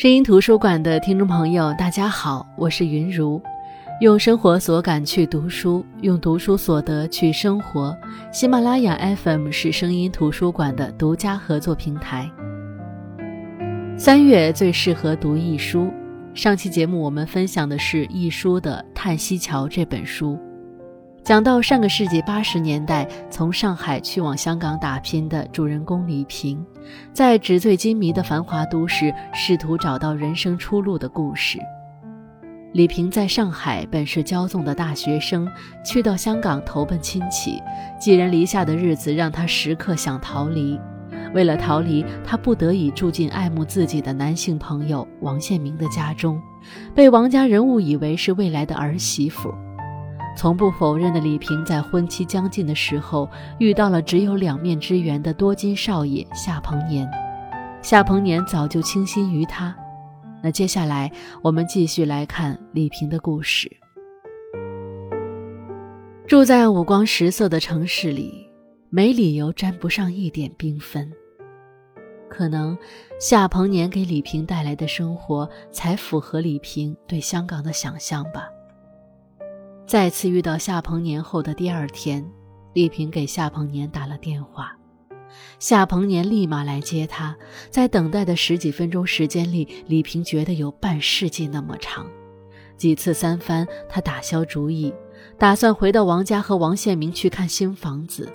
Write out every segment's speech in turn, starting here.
声音图书馆的听众朋友，大家好，我是云如，用生活所感去读书，用读书所得去生活。喜马拉雅 FM 是声音图书馆的独家合作平台。三月最适合读一书。上期节目我们分享的是易书的《叹息桥》这本书。讲到上个世纪八十年代从上海去往香港打拼的主人公李平，在纸醉金迷的繁华都市试图找到人生出路的故事。李平在上海本是骄纵的大学生，去到香港投奔亲戚，寄人篱下的日子让他时刻想逃离。为了逃离，他不得已住进爱慕自己的男性朋友王献明的家中，被王家人误以为是未来的儿媳妇。从不否认的李平，在婚期将近的时候，遇到了只有两面之缘的多金少爷夏鹏年。夏鹏年早就倾心于他。那接下来，我们继续来看李平的故事。住在五光十色的城市里，没理由沾不上一点缤纷。可能，夏鹏年给李平带来的生活，才符合李平对香港的想象吧。再次遇到夏鹏年后的第二天，丽萍给夏鹏年打了电话，夏鹏年立马来接她。在等待的十几分钟时间里，李萍觉得有半世纪那么长。几次三番，她打消主意，打算回到王家和王献明去看新房子，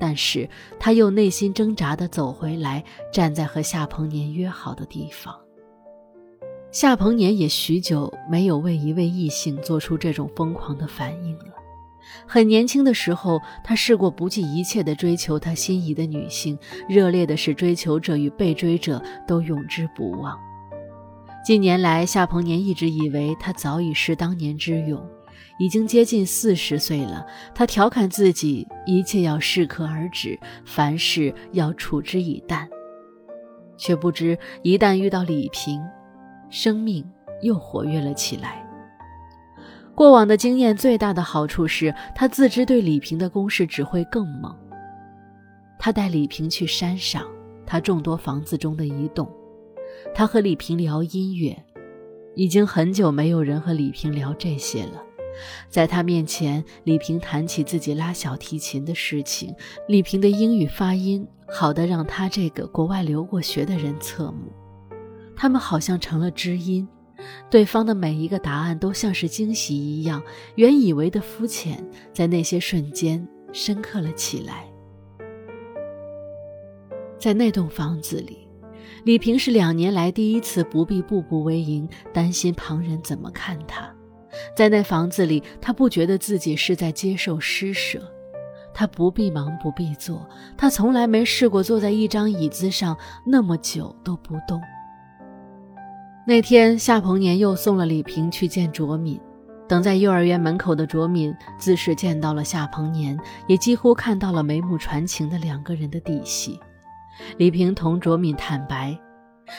但是她又内心挣扎地走回来，站在和夏鹏年约好的地方。夏鹏年也许久没有为一位异性做出这种疯狂的反应了。很年轻的时候，他试过不计一切的追求他心仪的女性，热烈的是追求者与被追者都永之不忘。近年来，夏鹏年一直以为他早已是当年之勇，已经接近四十岁了。他调侃自己，一切要适可而止，凡事要处之以淡，却不知一旦遇到李萍。生命又活跃了起来。过往的经验最大的好处是他自知对李萍的攻势只会更猛。他带李萍去山上，他众多房子中的一栋。他和李萍聊音乐，已经很久没有人和李萍聊这些了。在他面前，李萍谈起自己拉小提琴的事情，李萍的英语发音好的让他这个国外留过学的人侧目。他们好像成了知音，对方的每一个答案都像是惊喜一样，原以为的肤浅，在那些瞬间深刻了起来。在那栋房子里，李平是两年来第一次不必步步为营，担心旁人怎么看他。在那房子里，他不觉得自己是在接受施舍，他不必忙，不必做，他从来没试过坐在一张椅子上那么久都不动。那天，夏鹏年又送了李平去见卓敏。等在幼儿园门口的卓敏，自是见到了夏鹏年，也几乎看到了眉目传情的两个人的底细。李平同卓敏坦白，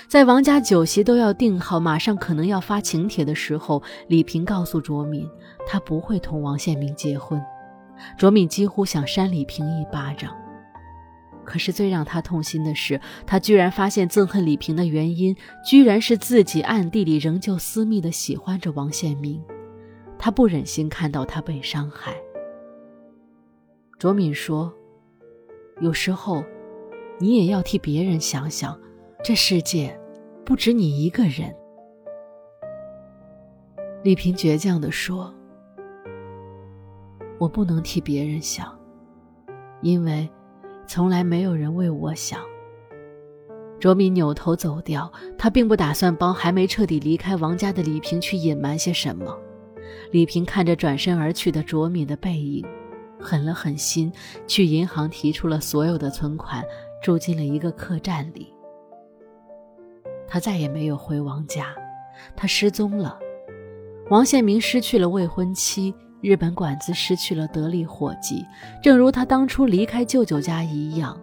在王家酒席都要定好，马上可能要发请帖的时候，李平告诉卓敏，他不会同王献明结婚。卓敏几乎想扇李平一巴掌。可是最让他痛心的是，他居然发现憎恨李萍的原因，居然是自己暗地里仍旧私密的喜欢着王献明。他不忍心看到他被伤害。卓敏说：“有时候，你也要替别人想想，这世界不止你一个人。”李萍倔强地说：“我不能替别人想，因为……”从来没有人为我想。卓敏扭头走掉，他并不打算帮还没彻底离开王家的李萍去隐瞒些什么。李萍看着转身而去的卓敏的背影，狠了狠心，去银行提出了所有的存款，住进了一个客栈里。他再也没有回王家，他失踪了。王献明失去了未婚妻。日本馆子失去了得力伙计，正如他当初离开舅舅家一样，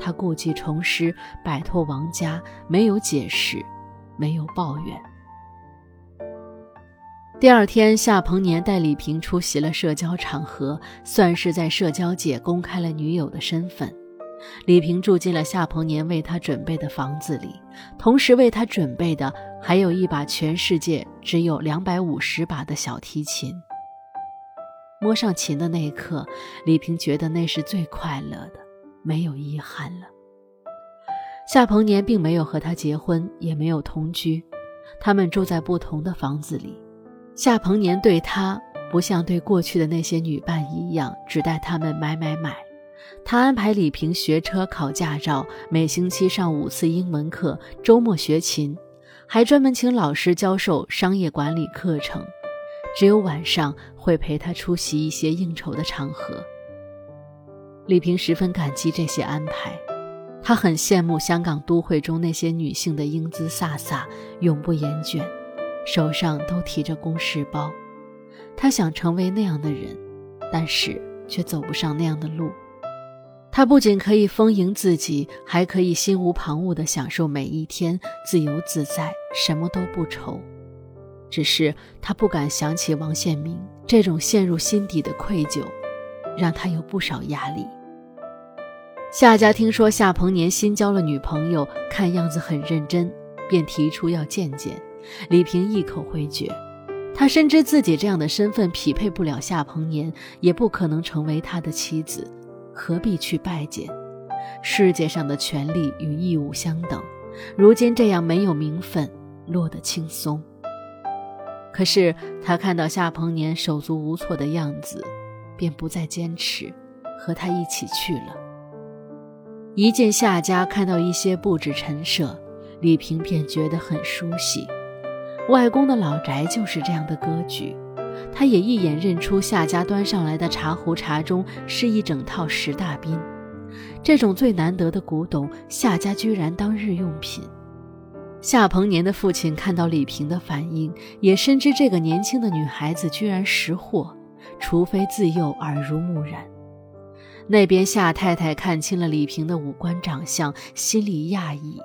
他故技重施，摆脱王家，没有解释，没有抱怨。第二天，夏鹏年带李平出席了社交场合，算是在社交界公开了女友的身份。李萍住进了夏鹏年为她准备的房子里，同时为她准备的还有一把全世界只有两百五十把的小提琴。摸上琴的那一刻，李萍觉得那是最快乐的，没有遗憾了。夏鹏年并没有和她结婚，也没有同居，他们住在不同的房子里。夏鹏年对她不像对过去的那些女伴一样，只带他们买买买。他安排李萍学车、考驾照，每星期上五次英文课，周末学琴，还专门请老师教授商业管理课程。只有晚上会陪他出席一些应酬的场合。李萍十分感激这些安排，她很羡慕香港都会中那些女性的英姿飒飒，永不言倦，手上都提着公事包。她想成为那样的人，但是却走不上那样的路。他不仅可以丰盈自己，还可以心无旁骛地享受每一天，自由自在，什么都不愁。只是他不敢想起王献明，这种陷入心底的愧疚，让他有不少压力。夏家听说夏鹏年新交了女朋友，看样子很认真，便提出要见见。李萍一口回绝，他深知自己这样的身份匹配不了夏鹏年，也不可能成为他的妻子。何必去拜见？世界上的权利与义务相等，如今这样没有名分，落得轻松。可是他看到夏鹏年手足无措的样子，便不再坚持，和他一起去了。一进夏家，看到一些布置陈设，李萍便觉得很熟悉。外公的老宅就是这样的格局。他也一眼认出夏家端上来的茶壶茶盅是一整套十大宾，这种最难得的古董，夏家居然当日用品。夏鹏年的父亲看到李萍的反应，也深知这个年轻的女孩子居然识货，除非自幼耳濡目染。那边夏太太看清了李萍的五官长相，心里讶异，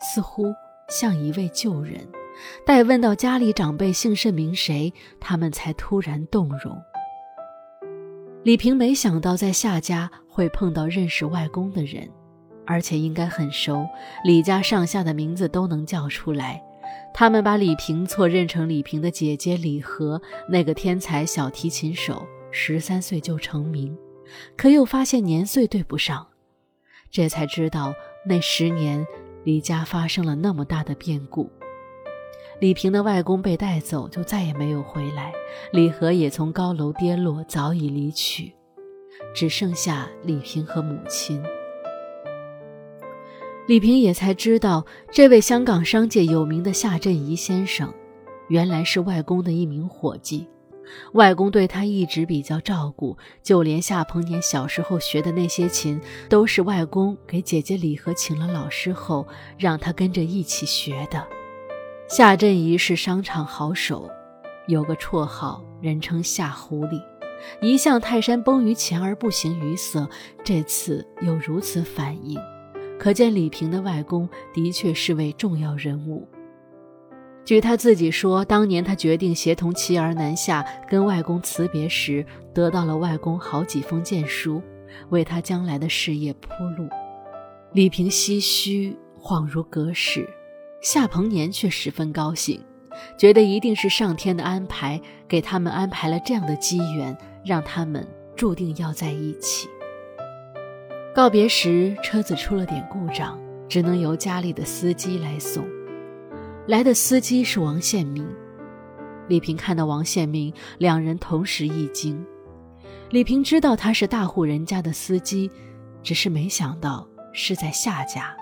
似乎像一位旧人。待问到家里长辈姓甚名谁，他们才突然动容。李萍没想到在夏家会碰到认识外公的人，而且应该很熟，李家上下的名字都能叫出来。他们把李萍错认成李萍的姐姐李和，那个天才小提琴手，十三岁就成名，可又发现年岁对不上，这才知道那十年李家发生了那么大的变故。李萍的外公被带走，就再也没有回来。李和也从高楼跌落，早已离去，只剩下李萍和母亲。李平也才知道，这位香港商界有名的夏振夷先生，原来是外公的一名伙计。外公对他一直比较照顾，就连夏鹏年小时候学的那些琴，都是外公给姐姐李和请了老师后，让他跟着一起学的。夏振夷是商场好手，有个绰号，人称夏狐狸，一向泰山崩于前而不形于色，这次又如此反应，可见李萍的外公的确是位重要人物。据他自己说，当年他决定协同妻儿南下跟外公辞别时，得到了外公好几封荐书，为他将来的事业铺路。李萍唏嘘，恍如隔世。夏鹏年却十分高兴，觉得一定是上天的安排，给他们安排了这样的机缘，让他们注定要在一起。告别时，车子出了点故障，只能由家里的司机来送。来的司机是王宪明。李平看到王宪明，两人同时一惊。李平知道他是大户人家的司机，只是没想到是在夏家。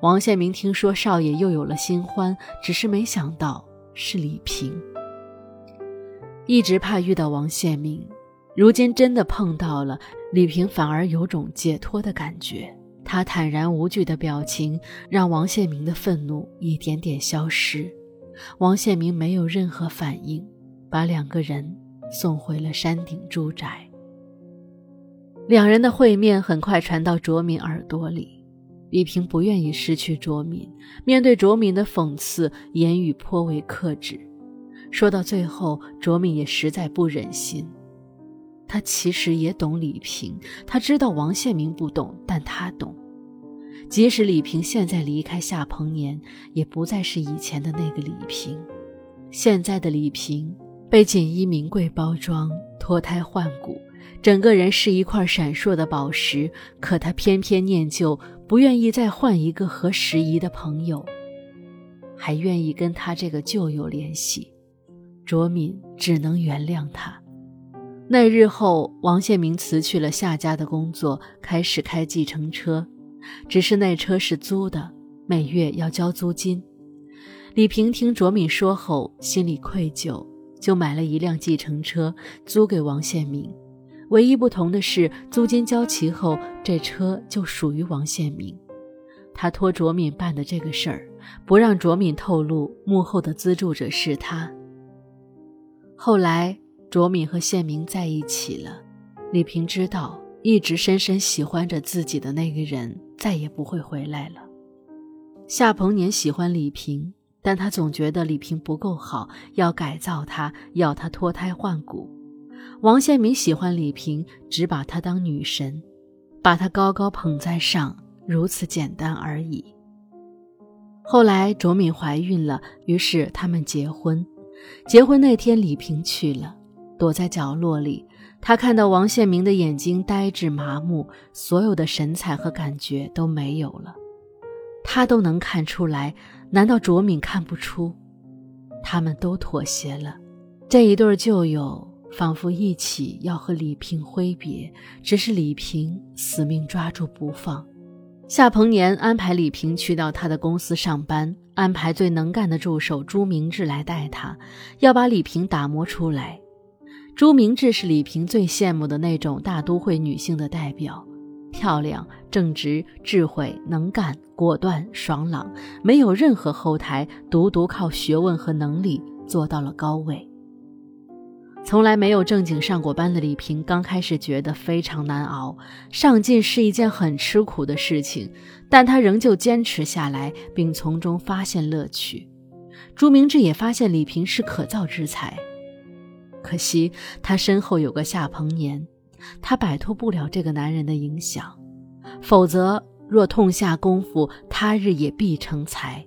王宪明听说少爷又有了新欢，只是没想到是李平。一直怕遇到王宪明，如今真的碰到了，李萍反而有种解脱的感觉。他坦然无惧的表情，让王宪明的愤怒一点点消失。王宪明没有任何反应，把两个人送回了山顶住宅。两人的会面很快传到卓敏耳朵里。李萍不愿意失去卓敏，面对卓敏的讽刺，言语颇为克制。说到最后，卓敏也实在不忍心。他其实也懂李平，他知道王献民不懂，但他懂。即使李平现在离开夏鹏年，也不再是以前的那个李平。现在的李平被锦衣名贵包装，脱胎换骨，整个人是一块闪烁的宝石。可他偏偏念旧，不愿意再换一个合时宜的朋友，还愿意跟他这个旧友联系。卓敏只能原谅他。那日后，王宪明辞去了夏家的工作，开始开计程车。只是那车是租的，每月要交租金。李平听卓敏说后，心里愧疚，就买了一辆计程车租给王宪明。唯一不同的是，租金交齐后，这车就属于王宪明。他托卓敏办的这个事儿，不让卓敏透露幕后的资助者是他。后来。卓敏和宪明在一起了，李平知道，一直深深喜欢着自己的那个人再也不会回来了。夏鹏年喜欢李平，但他总觉得李平不够好，要改造他，要他脱胎换骨。王宪明喜欢李平，只把她当女神，把她高高捧在上，如此简单而已。后来卓敏怀孕了，于是他们结婚。结婚那天，李平去了。躲在角落里，他看到王宪明的眼睛呆滞麻木，所有的神采和感觉都没有了。他都能看出来，难道卓敏看不出？他们都妥协了。这一对旧友仿佛一起要和李平挥别，只是李平死命抓住不放。夏鹏年安排李平去到他的公司上班，安排最能干的助手朱明志来带他，要把李平打磨出来。朱明志是李萍最羡慕的那种大都会女性的代表，漂亮、正直、智慧、能干、果断、爽朗，没有任何后台，独独靠学问和能力做到了高位。从来没有正经上过班的李萍，刚开始觉得非常难熬，上进是一件很吃苦的事情，但她仍旧坚持下来，并从中发现乐趣。朱明志也发现李萍是可造之才。可惜他身后有个夏鹏年，他摆脱不了这个男人的影响，否则若痛下功夫，他日也必成才。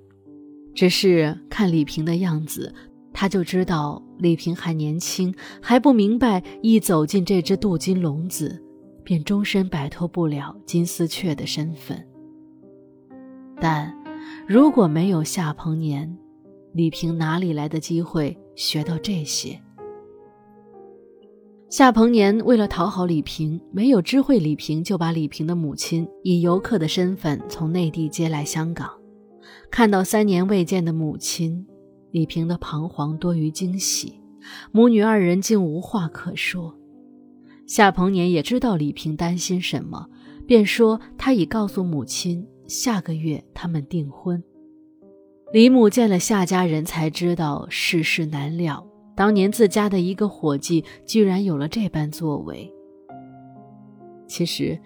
只是看李萍的样子，他就知道李萍还年轻，还不明白一走进这只镀金笼子，便终身摆脱不了金丝雀的身份。但如果没有夏鹏年，李萍哪里来的机会学到这些？夏鹏年为了讨好李萍，没有知会李萍，就把李萍的母亲以游客的身份从内地接来香港。看到三年未见的母亲，李平的彷徨多于惊喜，母女二人竟无话可说。夏鹏年也知道李平担心什么，便说他已告诉母亲，下个月他们订婚。李母见了夏家人，才知道世事难料。当年自家的一个伙计，居然有了这般作为。其实，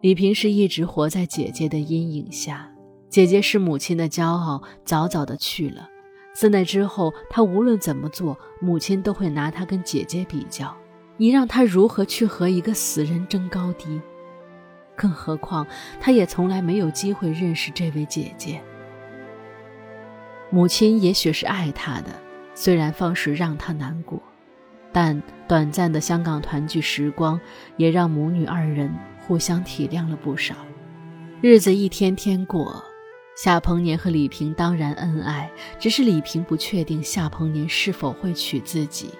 李萍是一直活在姐姐的阴影下。姐姐是母亲的骄傲，早早的去了。自那之后，她无论怎么做，母亲都会拿她跟姐姐比较。你让她如何去和一个死人争高低？更何况，她也从来没有机会认识这位姐姐。母亲也许是爱她的。虽然方式让他难过，但短暂的香港团聚时光也让母女二人互相体谅了不少。日子一天天过，夏鹏年和李萍当然恩爱，只是李萍不确定夏鹏年是否会娶自己。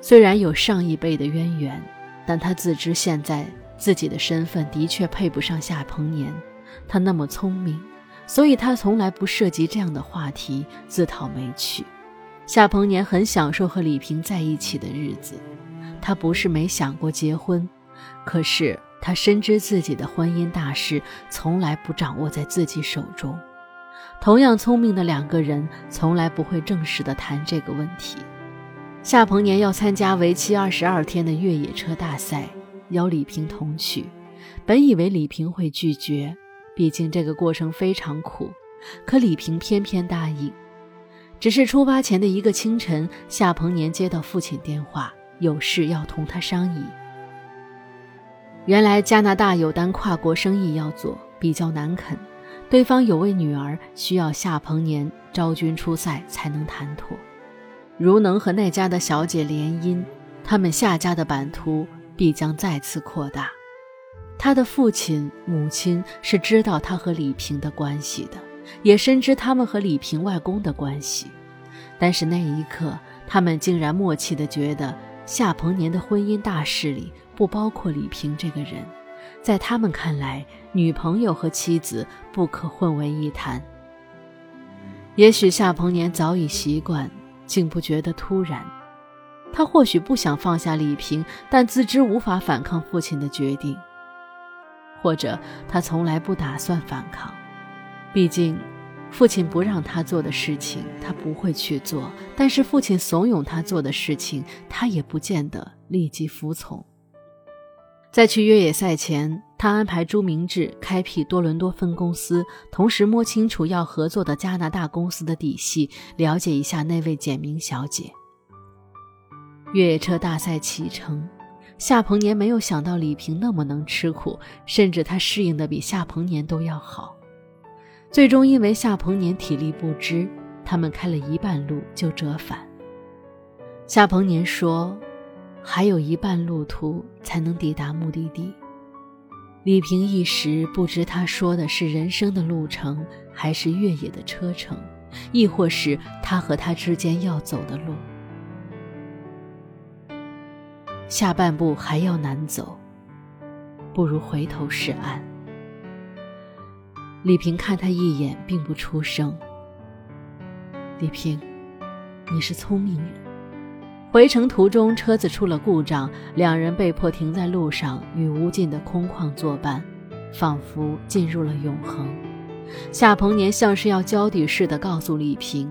虽然有上一辈的渊源，但他自知现在自己的身份的确配不上夏鹏年。他那么聪明，所以他从来不涉及这样的话题，自讨没趣。夏鹏年很享受和李萍在一起的日子，他不是没想过结婚，可是他深知自己的婚姻大事从来不掌握在自己手中。同样聪明的两个人，从来不会正式的谈这个问题。夏鹏年要参加为期二十二天的越野车大赛，邀李萍同去。本以为李萍会拒绝，毕竟这个过程非常苦，可李萍偏偏答应。只是出发前的一个清晨，夏鹏年接到父亲电话，有事要同他商议。原来加拿大有单跨国生意要做，比较难啃，对方有位女儿需要夏鹏年招军出塞才能谈妥。如能和那家的小姐联姻，他们夏家的版图必将再次扩大。他的父亲、母亲是知道他和李平的关系的，也深知他们和李平外公的关系。但是那一刻，他们竟然默契地觉得夏鹏年的婚姻大事里不包括李平这个人，在他们看来，女朋友和妻子不可混为一谈。也许夏鹏年早已习惯，竟不觉得突然。他或许不想放下李平，但自知无法反抗父亲的决定。或者他从来不打算反抗，毕竟，父亲不让他做的事情，他不会去做；但是父亲怂恿他做的事情，他也不见得立即服从。在去越野赛前，他安排朱明志开辟多伦多分公司，同时摸清楚要合作的加拿大公司的底细，了解一下那位简明小姐。越野车大赛启程。夏鹏年没有想到李平那么能吃苦，甚至他适应的比夏鹏年都要好。最终因为夏鹏年体力不支，他们开了一半路就折返。夏鹏年说：“还有一半路途才能抵达目的地。”李平一时不知他说的是人生的路程，还是越野的车程，亦或是他和他之间要走的路。下半步还要难走，不如回头是岸。李平看他一眼，并不出声。李平，你是聪明人。回程途中，车子出了故障，两人被迫停在路上，与无尽的空旷作伴，仿佛进入了永恒。夏鹏年像是要交底似的告诉李平，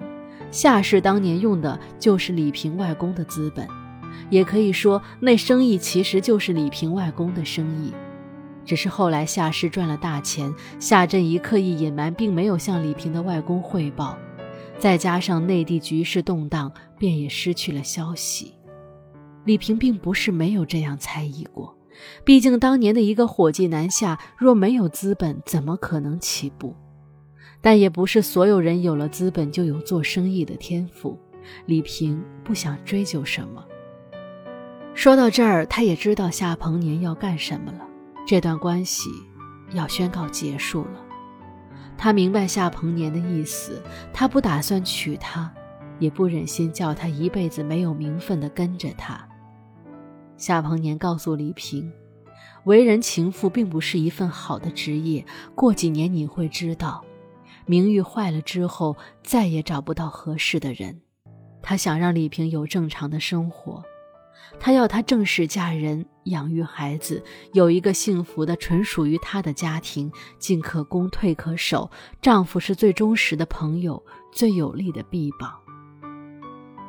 夏氏当年用的就是李平外公的资本。也可以说，那生意其实就是李平外公的生意，只是后来夏氏赚了大钱，夏振仪刻意隐瞒，并没有向李平的外公汇报，再加上内地局势动荡，便也失去了消息。李平并不是没有这样猜疑过，毕竟当年的一个伙计南下，若没有资本，怎么可能起步？但也不是所有人有了资本就有做生意的天赋，李平不想追究什么。说到这儿，他也知道夏鹏年要干什么了。这段关系要宣告结束了。他明白夏鹏年的意思，他不打算娶她，也不忍心叫她一辈子没有名分的跟着他。夏鹏年告诉李平，为人情妇并不是一份好的职业。过几年你会知道，名誉坏了之后，再也找不到合适的人。他想让李平有正常的生活。他要她正式嫁人，养育孩子，有一个幸福的、纯属于她的家庭，进可攻，退可守。丈夫是最忠实的朋友，最有力的臂膀。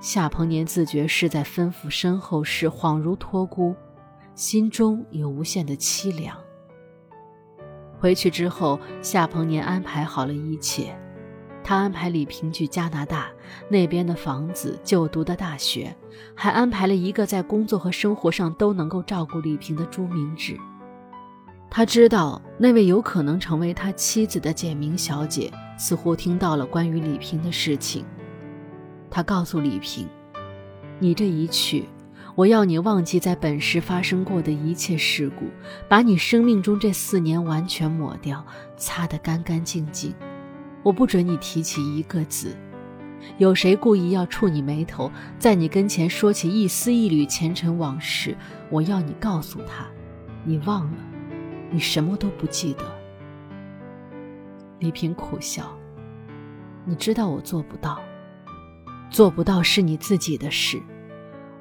夏鹏年自觉是在吩咐身后事，恍如托孤，心中有无限的凄凉。回去之后，夏鹏年安排好了一切。他安排李平去加拿大那边的房子、就读的大学，还安排了一个在工作和生活上都能够照顾李平的朱明志。他知道那位有可能成为他妻子的简明小姐似乎听到了关于李平的事情。他告诉李平：“你这一去，我要你忘记在本市发生过的一切事故，把你生命中这四年完全抹掉，擦得干干净净。”我不准你提起一个字。有谁故意要触你眉头，在你跟前说起一丝一缕前尘往事，我要你告诉他，你忘了，你什么都不记得。李平苦笑，你知道我做不到，做不到是你自己的事。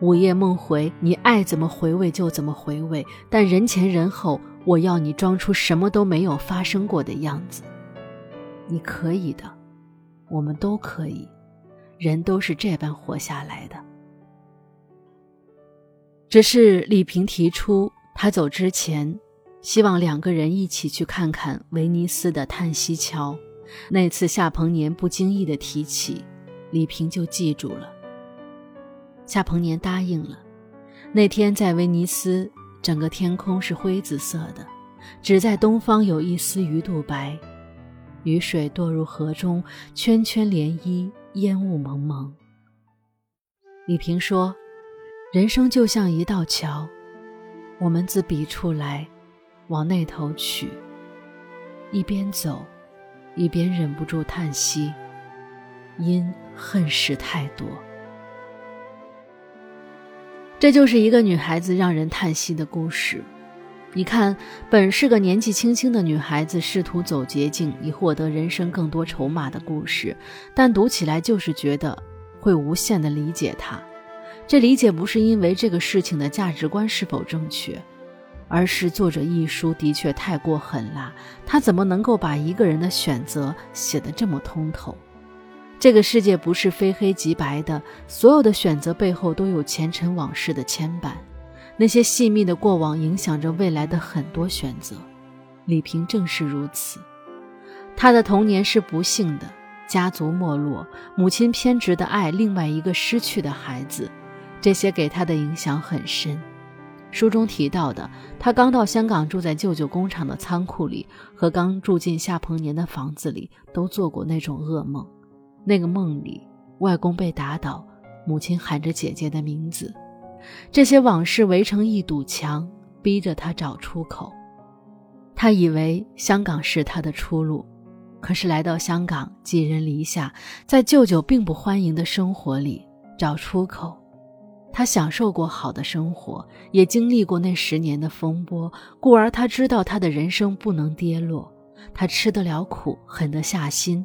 午夜梦回，你爱怎么回味就怎么回味，但人前人后，我要你装出什么都没有发生过的样子。你可以的，我们都可以，人都是这般活下来的。只是李平提出，他走之前，希望两个人一起去看看威尼斯的叹息桥。那次夏鹏年不经意的提起，李平就记住了。夏鹏年答应了。那天在威尼斯，整个天空是灰紫色的，只在东方有一丝鱼肚白。雨水堕入河中，圈圈涟漪，烟雾蒙蒙。李萍说：“人生就像一道桥，我们自彼处来，往那头去。一边走，一边忍不住叹息，因恨事太多。”这就是一个女孩子让人叹息的故事。你看，本是个年纪轻轻的女孩子，试图走捷径以获得人生更多筹码的故事，但读起来就是觉得会无限的理解她。这理解不是因为这个事情的价值观是否正确，而是作者一书的确太过狠辣。他怎么能够把一个人的选择写得这么通透？这个世界不是非黑即白的，所有的选择背后都有前尘往事的牵绊。那些细密的过往影响着未来的很多选择，李萍正是如此。她的童年是不幸的，家族没落，母亲偏执的爱另外一个失去的孩子，这些给她的影响很深。书中提到的，她刚到香港，住在舅舅工厂的仓库里，和刚住进夏鹏年的房子里，都做过那种噩梦。那个梦里，外公被打倒，母亲喊着姐姐的名字。这些往事围成一堵墙，逼着他找出口。他以为香港是他的出路，可是来到香港，寄人篱下，在舅舅并不欢迎的生活里找出口。他享受过好的生活，也经历过那十年的风波，故而他知道他的人生不能跌落。他吃得了苦，狠得下心。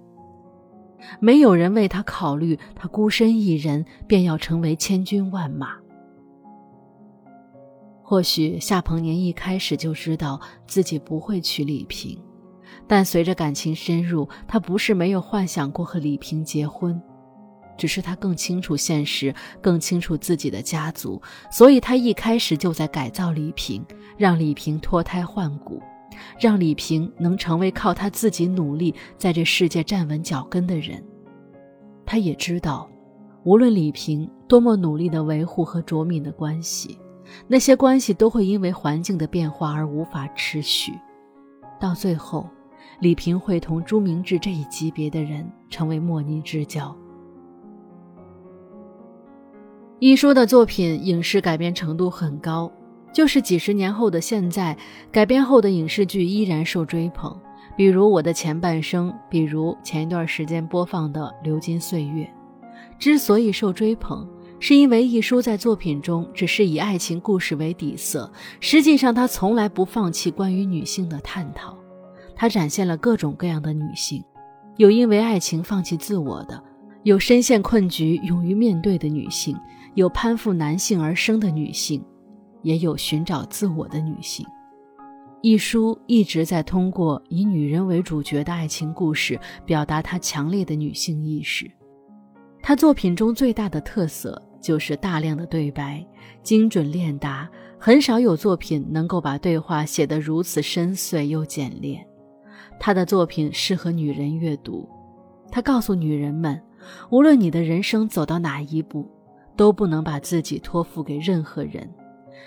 没有人为他考虑，他孤身一人便要成为千军万马。或许夏鹏年一开始就知道自己不会娶李萍，但随着感情深入，他不是没有幻想过和李萍结婚，只是他更清楚现实，更清楚自己的家族，所以他一开始就在改造李萍，让李萍脱胎换骨，让李萍能成为靠他自己努力在这世界站稳脚跟的人。他也知道，无论李萍多么努力地维护和卓敏的关系。那些关系都会因为环境的变化而无法持续，到最后，李萍会同朱明志这一级别的人成为莫逆之交。一书的作品影视改编程度很高，就是几十年后的现在，改编后的影视剧依然受追捧，比如《我的前半生》，比如前一段时间播放的《流金岁月》。之所以受追捧。是因为一书在作品中只是以爱情故事为底色，实际上他从来不放弃关于女性的探讨。他展现了各种各样的女性，有因为爱情放弃自我的，有深陷困局勇于面对的女性，有攀附男性而生的女性，也有寻找自我的女性。一书一直在通过以女人为主角的爱情故事，表达他强烈的女性意识。他作品中最大的特色。就是大量的对白，精准练达，很少有作品能够把对话写得如此深邃又简练。他的作品适合女人阅读。他告诉女人们，无论你的人生走到哪一步，都不能把自己托付给任何人。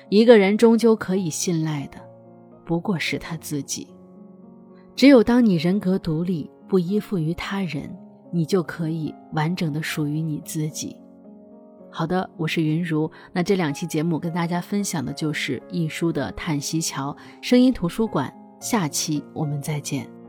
一个人终究可以信赖的，不过是他自己。只有当你人格独立，不依附于他人，你就可以完整的属于你自己。好的，我是云如。那这两期节目跟大家分享的就是一书的《叹息桥》声音图书馆。下期我们再见。